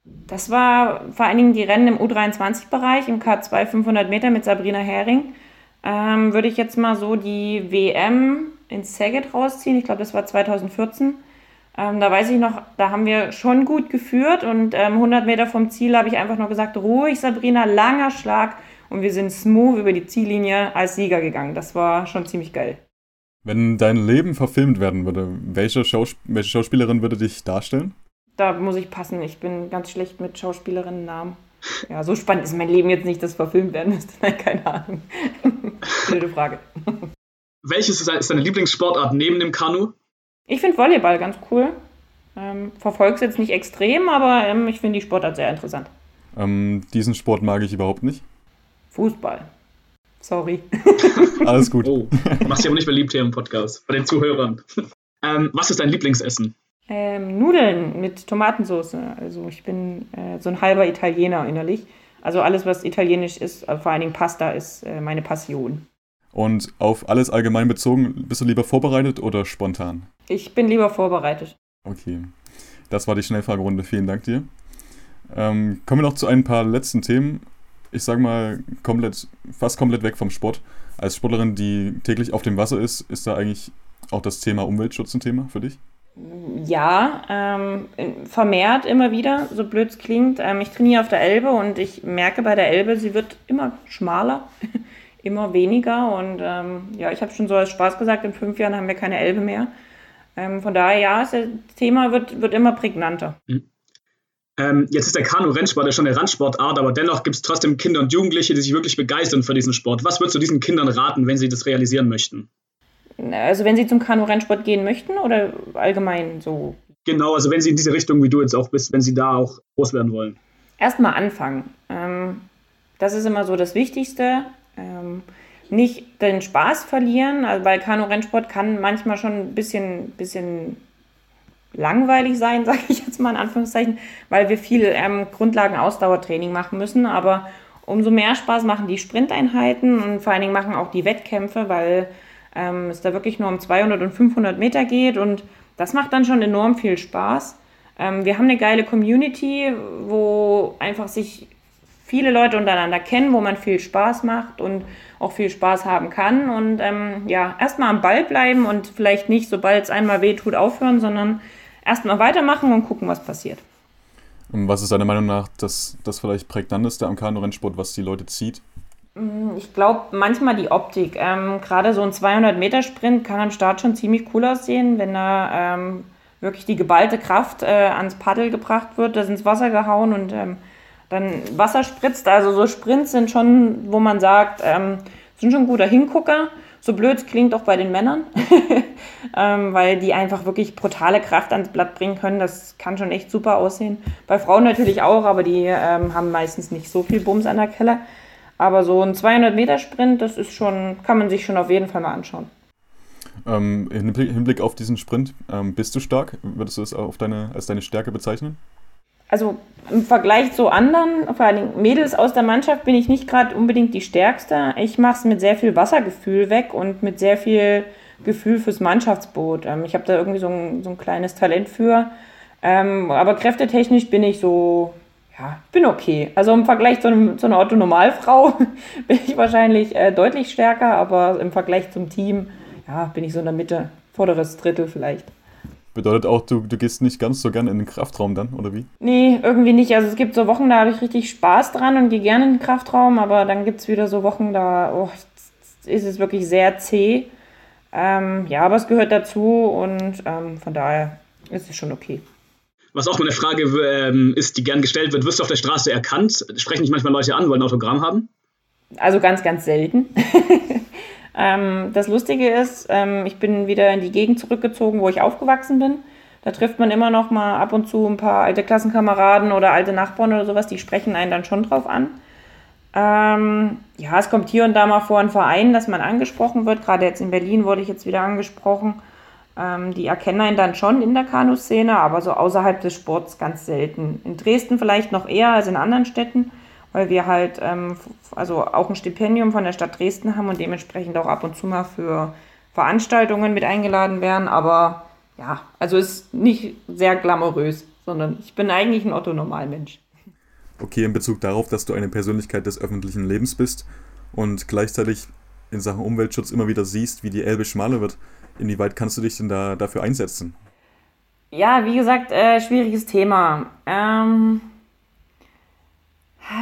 Das war vor allen Dingen die Rennen im U23-Bereich, im K2 500 Meter mit Sabrina Hering. Ähm, würde ich jetzt mal so die WM in Saget rausziehen. Ich glaube, das war 2014. Ähm, da weiß ich noch, da haben wir schon gut geführt und ähm, 100 Meter vom Ziel habe ich einfach nur gesagt, ruhig Sabrina, langer Schlag und wir sind smooth über die Ziellinie als Sieger gegangen. Das war schon ziemlich geil. Wenn dein Leben verfilmt werden würde, welche, Schaus welche Schauspielerin würde dich darstellen? Da muss ich passen. Ich bin ganz schlecht mit Schauspielerinnen-Namen. Ja, so spannend ist mein Leben jetzt nicht, dass verfilmt werden müsste. Nein, keine Ahnung. Blöde Frage. Welches ist deine Lieblingssportart neben dem Kanu? Ich finde Volleyball ganz cool. Ähm, Verfolge es jetzt nicht extrem, aber ähm, ich finde die Sportart sehr interessant. Ähm, diesen Sport mag ich überhaupt nicht. Fußball. Sorry. Alles gut. Oh, machst dich aber nicht beliebt hier im Podcast, bei den Zuhörern. Ähm, was ist dein Lieblingsessen? Ähm, Nudeln mit Tomatensauce. Also ich bin äh, so ein halber Italiener innerlich. Also alles, was italienisch ist, äh, vor allen Dingen Pasta, ist äh, meine Passion. Und auf alles allgemein bezogen, bist du lieber vorbereitet oder spontan? Ich bin lieber vorbereitet. Okay. Das war die Schnellfragerunde. Vielen Dank dir. Ähm, kommen wir noch zu ein paar letzten Themen. Ich sage mal, komplett, fast komplett weg vom Sport. Als Sportlerin, die täglich auf dem Wasser ist, ist da eigentlich auch das Thema Umweltschutz ein Thema für dich? Ja, ähm, vermehrt immer wieder, so blöd es klingt. Ähm, ich trainiere auf der Elbe und ich merke bei der Elbe, sie wird immer schmaler, immer weniger. Und ähm, ja, ich habe schon so als Spaß gesagt, in fünf Jahren haben wir keine Elbe mehr. Ähm, von daher, ja, das Thema wird, wird immer prägnanter. Mhm. Ähm, jetzt ist der Kanu-Rennsport ja schon eine Randsportart, aber dennoch gibt es trotzdem Kinder und Jugendliche, die sich wirklich begeistern für diesen Sport. Was würdest du diesen Kindern raten, wenn sie das realisieren möchten? Also wenn sie zum Kanu-Rennsport gehen möchten oder allgemein so? Genau, also wenn sie in diese Richtung, wie du jetzt auch bist, wenn sie da auch groß werden wollen. Erstmal anfangen. Ähm, das ist immer so das Wichtigste. Ähm, nicht den Spaß verlieren, also weil Kanu-Rennsport kann manchmal schon ein bisschen, bisschen langweilig sein, sage ich jetzt mal in Anführungszeichen, weil wir viel ähm, Grundlagen-Ausdauertraining machen müssen. Aber umso mehr Spaß machen die Sprinteinheiten und vor allen Dingen machen auch die Wettkämpfe, weil ähm, es da wirklich nur um 200 und 500 Meter geht und das macht dann schon enorm viel Spaß. Ähm, wir haben eine geile Community, wo einfach sich viele Leute untereinander kennen, wo man viel Spaß macht und auch viel Spaß haben kann. Und ähm, ja, erstmal am Ball bleiben und vielleicht nicht, sobald es einmal weh tut, aufhören, sondern erstmal weitermachen und gucken, was passiert. Und was ist deiner Meinung nach das, das vielleicht prägnanteste am Kanu-Rennsport, was die Leute zieht? Mm, ich glaube, manchmal die Optik. Ähm, Gerade so ein 200-Meter-Sprint kann am Start schon ziemlich cool aussehen, wenn da ähm, wirklich die geballte Kraft äh, ans Paddel gebracht wird, das ins Wasser gehauen und ähm, dann Wasser spritzt. Also so Sprints sind schon, wo man sagt, ähm, sind schon ein guter Hingucker. So blöd es klingt auch bei den Männern, ähm, weil die einfach wirklich brutale Kraft ans Blatt bringen können. Das kann schon echt super aussehen. Bei Frauen natürlich auch, aber die ähm, haben meistens nicht so viel Bums an der Kelle. Aber so ein 200-Meter-Sprint, das ist schon, kann man sich schon auf jeden Fall mal anschauen. Ähm, Im Hinblick auf diesen Sprint, ähm, bist du stark? Würdest du es auf deine, als deine Stärke bezeichnen? Also im Vergleich zu anderen, vor allem Mädels aus der Mannschaft, bin ich nicht gerade unbedingt die Stärkste. Ich mache es mit sehr viel Wassergefühl weg und mit sehr viel Gefühl fürs Mannschaftsboot. Ähm, ich habe da irgendwie so ein, so ein kleines Talent für. Ähm, aber kräftetechnisch bin ich so, ja, bin okay. Also im Vergleich zu, einem, zu einer Otto-Normalfrau bin ich wahrscheinlich äh, deutlich stärker, aber im Vergleich zum Team, ja, bin ich so in der Mitte, vorderes Drittel vielleicht. Bedeutet auch, du, du gehst nicht ganz so gerne in den Kraftraum dann, oder wie? Nee, irgendwie nicht. Also es gibt so Wochen, da habe ich richtig Spaß dran und gehe gerne in den Kraftraum, aber dann gibt es wieder so Wochen, da oh, ist es wirklich sehr zäh. Ähm, ja, aber es gehört dazu und ähm, von daher ist es schon okay. Was auch mal eine Frage ähm, ist, die gern gestellt wird, wirst du auf der Straße erkannt? Sprechen dich manchmal Leute an, wollen ein Autogramm haben? Also ganz, ganz selten. Ähm, das Lustige ist, ähm, ich bin wieder in die Gegend zurückgezogen, wo ich aufgewachsen bin. Da trifft man immer noch mal ab und zu ein paar alte Klassenkameraden oder alte Nachbarn oder sowas, die sprechen einen dann schon drauf an. Ähm, ja, es kommt hier und da mal vor in Vereinen, dass man angesprochen wird. Gerade jetzt in Berlin wurde ich jetzt wieder angesprochen. Ähm, die erkennen einen dann schon in der Kanuszene, aber so außerhalb des Sports ganz selten. In Dresden vielleicht noch eher als in anderen Städten weil wir halt ähm, also auch ein Stipendium von der Stadt Dresden haben und dementsprechend auch ab und zu mal für Veranstaltungen mit eingeladen werden. Aber ja, also ist nicht sehr glamourös, sondern ich bin eigentlich ein Otto-Normalmensch. Okay, in Bezug darauf, dass du eine Persönlichkeit des öffentlichen Lebens bist und gleichzeitig in Sachen Umweltschutz immer wieder siehst, wie die Elbe schmaler wird, inwieweit kannst du dich denn da dafür einsetzen? Ja, wie gesagt, äh, schwieriges Thema. Ähm,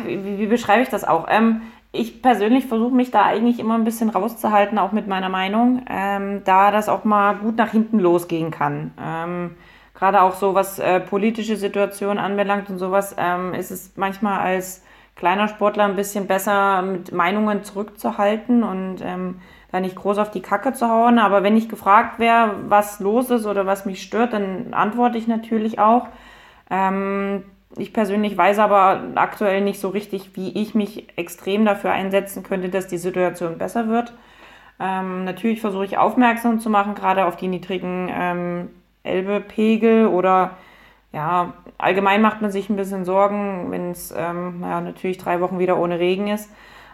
wie, wie beschreibe ich das auch? Ähm, ich persönlich versuche mich da eigentlich immer ein bisschen rauszuhalten, auch mit meiner Meinung, ähm, da das auch mal gut nach hinten losgehen kann. Ähm, Gerade auch so, was äh, politische Situationen anbelangt und sowas, ähm, ist es manchmal als kleiner Sportler ein bisschen besser, mit Meinungen zurückzuhalten und ähm, da nicht groß auf die Kacke zu hauen. Aber wenn ich gefragt wäre, was los ist oder was mich stört, dann antworte ich natürlich auch. Ähm, ich persönlich weiß aber aktuell nicht so richtig, wie ich mich extrem dafür einsetzen könnte, dass die Situation besser wird. Ähm, natürlich versuche ich aufmerksam zu machen, gerade auf die niedrigen ähm, Elbepegel oder ja, allgemein macht man sich ein bisschen Sorgen, wenn es ähm, ja, natürlich drei Wochen wieder ohne Regen ist.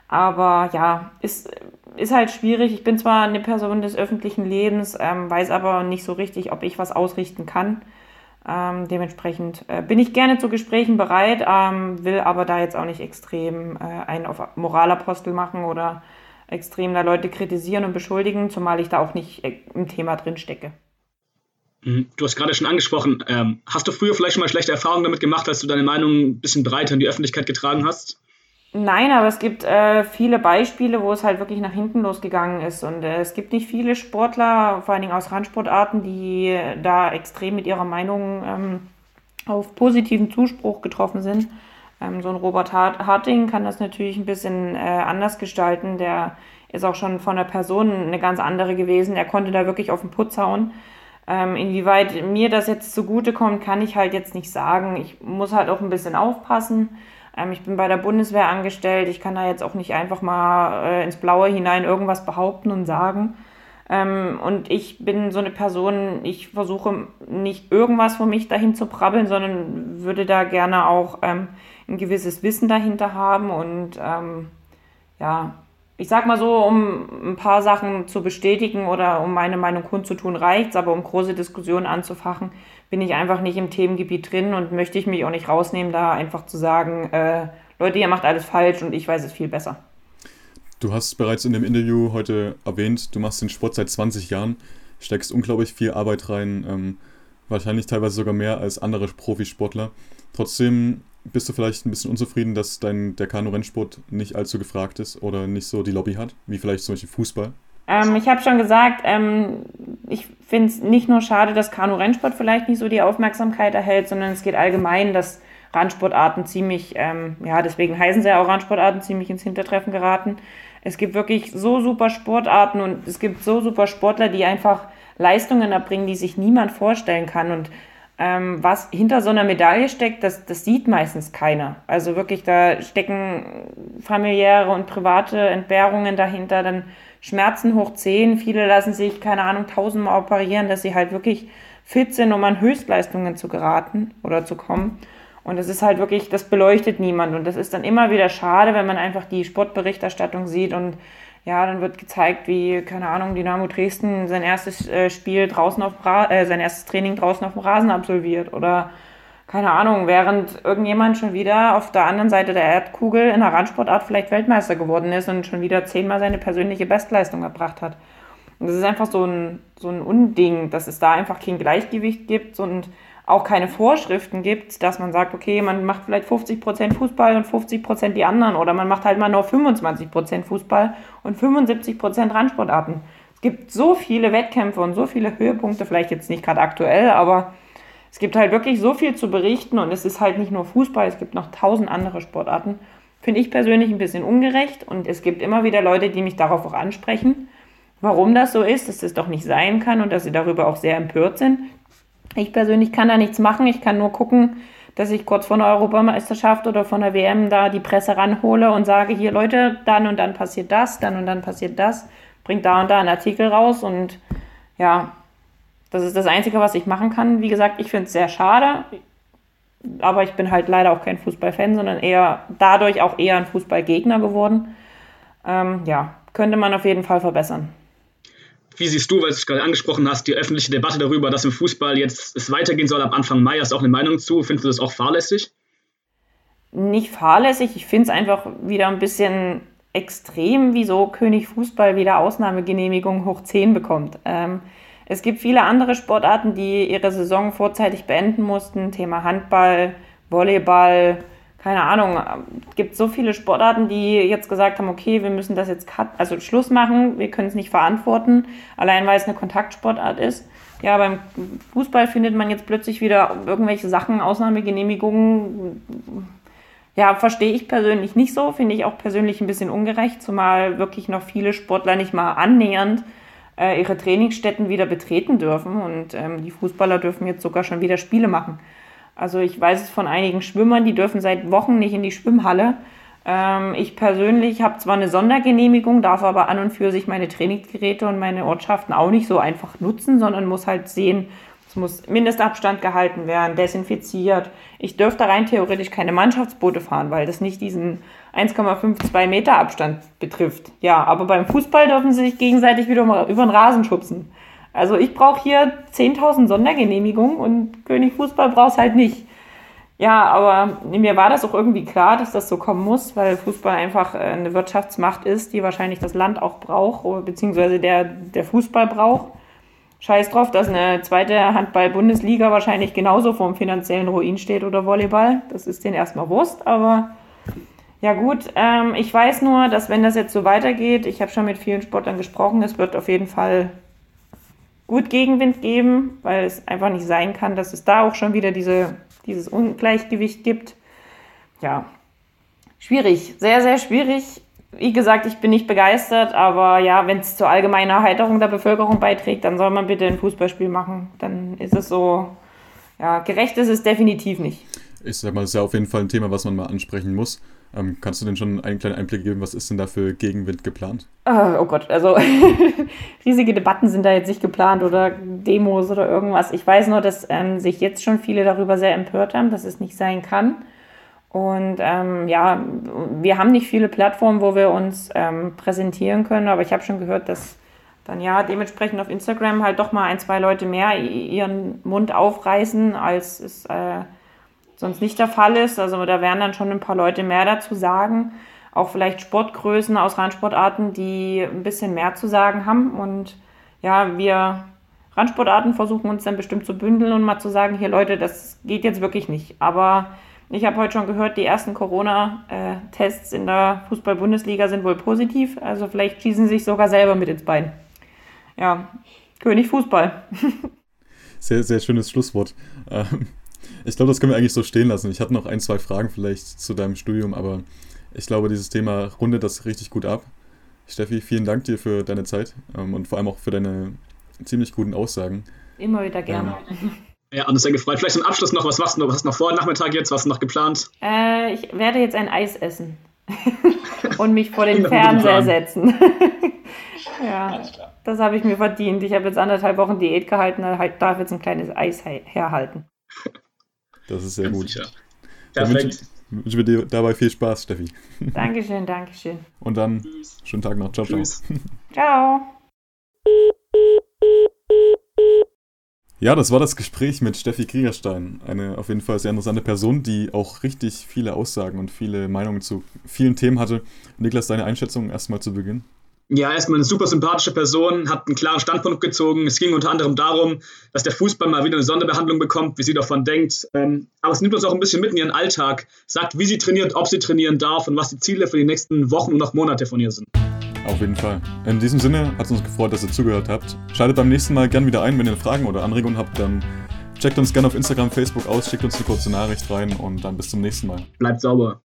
Aber ja, ist, ist halt schwierig. Ich bin zwar eine Person des öffentlichen Lebens, ähm, weiß aber nicht so richtig, ob ich was ausrichten kann. Ähm, dementsprechend äh, bin ich gerne zu Gesprächen bereit, ähm, will aber da jetzt auch nicht extrem äh, einen auf Moralapostel machen oder extrem da Leute kritisieren und beschuldigen, zumal ich da auch nicht äh, im Thema drin stecke. Mhm. Du hast gerade schon angesprochen, ähm, hast du früher vielleicht schon mal schlechte Erfahrungen damit gemacht, als du deine Meinung ein bisschen breiter in die Öffentlichkeit getragen hast? Nein, aber es gibt äh, viele Beispiele, wo es halt wirklich nach hinten losgegangen ist. Und äh, es gibt nicht viele Sportler, vor allen Dingen aus Randsportarten, die da extrem mit ihrer Meinung ähm, auf positiven Zuspruch getroffen sind. Ähm, so ein Robert Harting kann das natürlich ein bisschen äh, anders gestalten. Der ist auch schon von der Person eine ganz andere gewesen. Er konnte da wirklich auf den Putz hauen. Ähm, inwieweit mir das jetzt zugutekommt, kann ich halt jetzt nicht sagen. Ich muss halt auch ein bisschen aufpassen. Ähm, ich bin bei der Bundeswehr angestellt. Ich kann da jetzt auch nicht einfach mal äh, ins Blaue hinein irgendwas behaupten und sagen. Ähm, und ich bin so eine Person, ich versuche nicht irgendwas von mich dahin zu brabbeln, sondern würde da gerne auch ähm, ein gewisses Wissen dahinter haben. Und ähm, ja, ich sag mal so, um ein paar Sachen zu bestätigen oder um meine Meinung kundzutun, reicht's, aber um große Diskussionen anzufachen, bin ich einfach nicht im Themengebiet drin und möchte ich mich auch nicht rausnehmen, da einfach zu sagen, äh, Leute, ihr macht alles falsch und ich weiß es viel besser. Du hast bereits in dem Interview heute erwähnt, du machst den Sport seit 20 Jahren, steckst unglaublich viel Arbeit rein, ähm, wahrscheinlich teilweise sogar mehr als andere Profisportler. Trotzdem bist du vielleicht ein bisschen unzufrieden, dass dein, der Kanu-Rennsport nicht allzu gefragt ist oder nicht so die Lobby hat, wie vielleicht zum Beispiel Fußball? Ähm, ich habe schon gesagt, ähm, ich finde es nicht nur schade, dass Kanu-Rennsport vielleicht nicht so die Aufmerksamkeit erhält, sondern es geht allgemein, dass Randsportarten ziemlich, ähm, ja, deswegen heißen sie ja auch Randsportarten, ziemlich ins Hintertreffen geraten. Es gibt wirklich so super Sportarten und es gibt so super Sportler, die einfach Leistungen erbringen, die sich niemand vorstellen kann. Und ähm, was hinter so einer Medaille steckt, das, das sieht meistens keiner. Also wirklich, da stecken familiäre und private Entbehrungen dahinter, dann Schmerzen hoch 10. Viele lassen sich, keine Ahnung, tausendmal operieren, dass sie halt wirklich fit sind, um an Höchstleistungen zu geraten oder zu kommen. Und das ist halt wirklich, das beleuchtet niemand. Und das ist dann immer wieder schade, wenn man einfach die Sportberichterstattung sieht und ja, dann wird gezeigt, wie, keine Ahnung, Dynamo Dresden sein erstes äh, Spiel draußen auf Ra äh, sein erstes Training draußen auf dem Rasen absolviert. Oder keine Ahnung, während irgendjemand schon wieder auf der anderen Seite der Erdkugel in einer Randsportart vielleicht Weltmeister geworden ist und schon wieder zehnmal seine persönliche Bestleistung erbracht hat. Und das ist einfach so ein, so ein Unding, dass es da einfach kein Gleichgewicht gibt und auch keine Vorschriften gibt, dass man sagt, okay, man macht vielleicht 50% Fußball und 50% die anderen oder man macht halt mal nur 25% Fußball und 75% Randsportarten. Es gibt so viele Wettkämpfe und so viele Höhepunkte, vielleicht jetzt nicht gerade aktuell, aber es gibt halt wirklich so viel zu berichten und es ist halt nicht nur Fußball, es gibt noch tausend andere Sportarten. Finde ich persönlich ein bisschen ungerecht und es gibt immer wieder Leute, die mich darauf auch ansprechen, warum das so ist, dass das doch nicht sein kann und dass sie darüber auch sehr empört sind. Ich persönlich kann da nichts machen. Ich kann nur gucken, dass ich kurz vor einer Europameisterschaft oder von der WM da die Presse ranhole und sage, hier Leute, dann und dann passiert das, dann und dann passiert das, bringt da und da einen Artikel raus und ja, das ist das Einzige, was ich machen kann. Wie gesagt, ich finde es sehr schade, aber ich bin halt leider auch kein Fußballfan, sondern eher dadurch auch eher ein Fußballgegner geworden. Ähm, ja, könnte man auf jeden Fall verbessern. Wie siehst du, weil du es gerade angesprochen hast, die öffentliche Debatte darüber, dass im Fußball jetzt es weitergehen soll ab Anfang Mai? Hast du auch eine Meinung zu? Findest du das auch fahrlässig? Nicht fahrlässig, ich finde es einfach wieder ein bisschen extrem, wieso König Fußball wieder Ausnahmegenehmigung hoch 10 bekommt. Ähm, es gibt viele andere Sportarten, die ihre Saison vorzeitig beenden mussten. Thema Handball, Volleyball, keine Ahnung, es gibt so viele Sportarten, die jetzt gesagt haben, okay, wir müssen das jetzt cut, also Schluss machen, wir können es nicht verantworten, allein weil es eine Kontaktsportart ist. Ja, beim Fußball findet man jetzt plötzlich wieder irgendwelche Sachen, Ausnahmegenehmigungen. Ja, verstehe ich persönlich nicht so, finde ich auch persönlich ein bisschen ungerecht, zumal wirklich noch viele Sportler nicht mal annähernd äh, ihre Trainingsstätten wieder betreten dürfen und ähm, die Fußballer dürfen jetzt sogar schon wieder Spiele machen. Also ich weiß es von einigen Schwimmern, die dürfen seit Wochen nicht in die Schwimmhalle. Ähm, ich persönlich habe zwar eine Sondergenehmigung, darf aber an und für sich meine Trainingsgeräte und meine Ortschaften auch nicht so einfach nutzen, sondern muss halt sehen, es muss Mindestabstand gehalten werden, desinfiziert. Ich dürfte rein theoretisch keine Mannschaftsboote fahren, weil das nicht diesen 1,52 Meter Abstand betrifft. Ja, aber beim Fußball dürfen sie sich gegenseitig wieder über den Rasen schubsen. Also ich brauche hier 10.000 Sondergenehmigungen und König Fußball brauchst halt nicht. Ja, aber mir war das auch irgendwie klar, dass das so kommen muss, weil Fußball einfach äh, eine Wirtschaftsmacht ist, die wahrscheinlich das Land auch braucht, beziehungsweise der, der Fußball braucht. Scheiß drauf, dass eine zweite Handball-Bundesliga wahrscheinlich genauso vorm finanziellen Ruin steht oder Volleyball. Das ist denen erstmal Wurst, aber ja gut, ähm, ich weiß nur, dass wenn das jetzt so weitergeht, ich habe schon mit vielen Sportlern gesprochen, es wird auf jeden Fall gut Gegenwind geben, weil es einfach nicht sein kann, dass es da auch schon wieder diese, dieses Ungleichgewicht gibt. Ja, schwierig, sehr, sehr schwierig. Wie gesagt, ich bin nicht begeistert, aber ja, wenn es zur allgemeinen Erheiterung der Bevölkerung beiträgt, dann soll man bitte ein Fußballspiel machen. Dann ist es so, ja, gerecht ist es definitiv nicht. Ich sag mal, das ist ja auf jeden Fall ein Thema, was man mal ansprechen muss. Ähm, kannst du denn schon einen kleinen Einblick geben, was ist denn da für Gegenwind geplant? Oh, oh Gott, also riesige Debatten sind da jetzt nicht geplant oder Demos oder irgendwas. Ich weiß nur, dass ähm, sich jetzt schon viele darüber sehr empört haben, dass es nicht sein kann. Und ähm, ja, wir haben nicht viele Plattformen, wo wir uns ähm, präsentieren können, aber ich habe schon gehört, dass dann ja dementsprechend auf Instagram halt doch mal ein, zwei Leute mehr ihren Mund aufreißen, als es äh, sonst nicht der Fall ist. Also da werden dann schon ein paar Leute mehr dazu sagen. Auch vielleicht Sportgrößen aus Randsportarten, die ein bisschen mehr zu sagen haben. Und ja, wir Randsportarten versuchen uns dann bestimmt zu bündeln und mal zu sagen, hier Leute, das geht jetzt wirklich nicht. Aber ich habe heute schon gehört, die ersten Corona-Tests in der Fußball-Bundesliga sind wohl positiv. Also vielleicht schießen sie sich sogar selber mit ins Bein. Ja, König Fußball. sehr, sehr schönes Schlusswort. Ähm, ich glaube, das können wir eigentlich so stehen lassen. Ich hatte noch ein, zwei Fragen vielleicht zu deinem Studium, aber ich glaube, dieses Thema rundet das richtig gut ab. Steffi, vielen Dank dir für deine Zeit ähm, und vor allem auch für deine ziemlich guten Aussagen. Immer wieder gerne. Ähm, ja, und sehr gefreut. Vielleicht zum Abschluss noch, was machst du noch? Was hast du noch vor Nachmittag jetzt? Was hast du noch geplant? Äh, ich werde jetzt ein Eis essen und mich vor den Fernseher setzen. ja, das habe ich mir verdient. Ich habe jetzt anderthalb Wochen Diät gehalten, da darf jetzt ein kleines Eis herhalten. Das ist sehr Ganz gut. sicher. Perfekt. Dann wünschen wir dir dabei viel Spaß, Steffi. Dankeschön, Dankeschön. Und dann schönen Tag noch. Ciao, Tschüss. Ciao. Ja, das war das Gespräch mit Steffi Kriegerstein. Eine auf jeden Fall sehr interessante Person, die auch richtig viele Aussagen und viele Meinungen zu vielen Themen hatte. Niklas, deine Einschätzung erstmal zu Beginn? Ja, erstmal eine super sympathische Person, hat einen klaren Standpunkt gezogen. Es ging unter anderem darum, dass der Fußball mal wieder eine Sonderbehandlung bekommt, wie sie davon denkt. Ähm, aber es nimmt uns auch ein bisschen mit in ihren Alltag, sagt, wie sie trainiert, ob sie trainieren darf und was die Ziele für die nächsten Wochen und auch Monate von ihr sind. Auf jeden Fall. In diesem Sinne hat es uns gefreut, dass ihr zugehört habt. Schaltet beim nächsten Mal gern wieder ein, wenn ihr Fragen oder Anregungen habt, dann checkt uns gerne auf Instagram, Facebook aus, schickt uns eine kurze Nachricht rein und dann bis zum nächsten Mal. Bleibt sauber.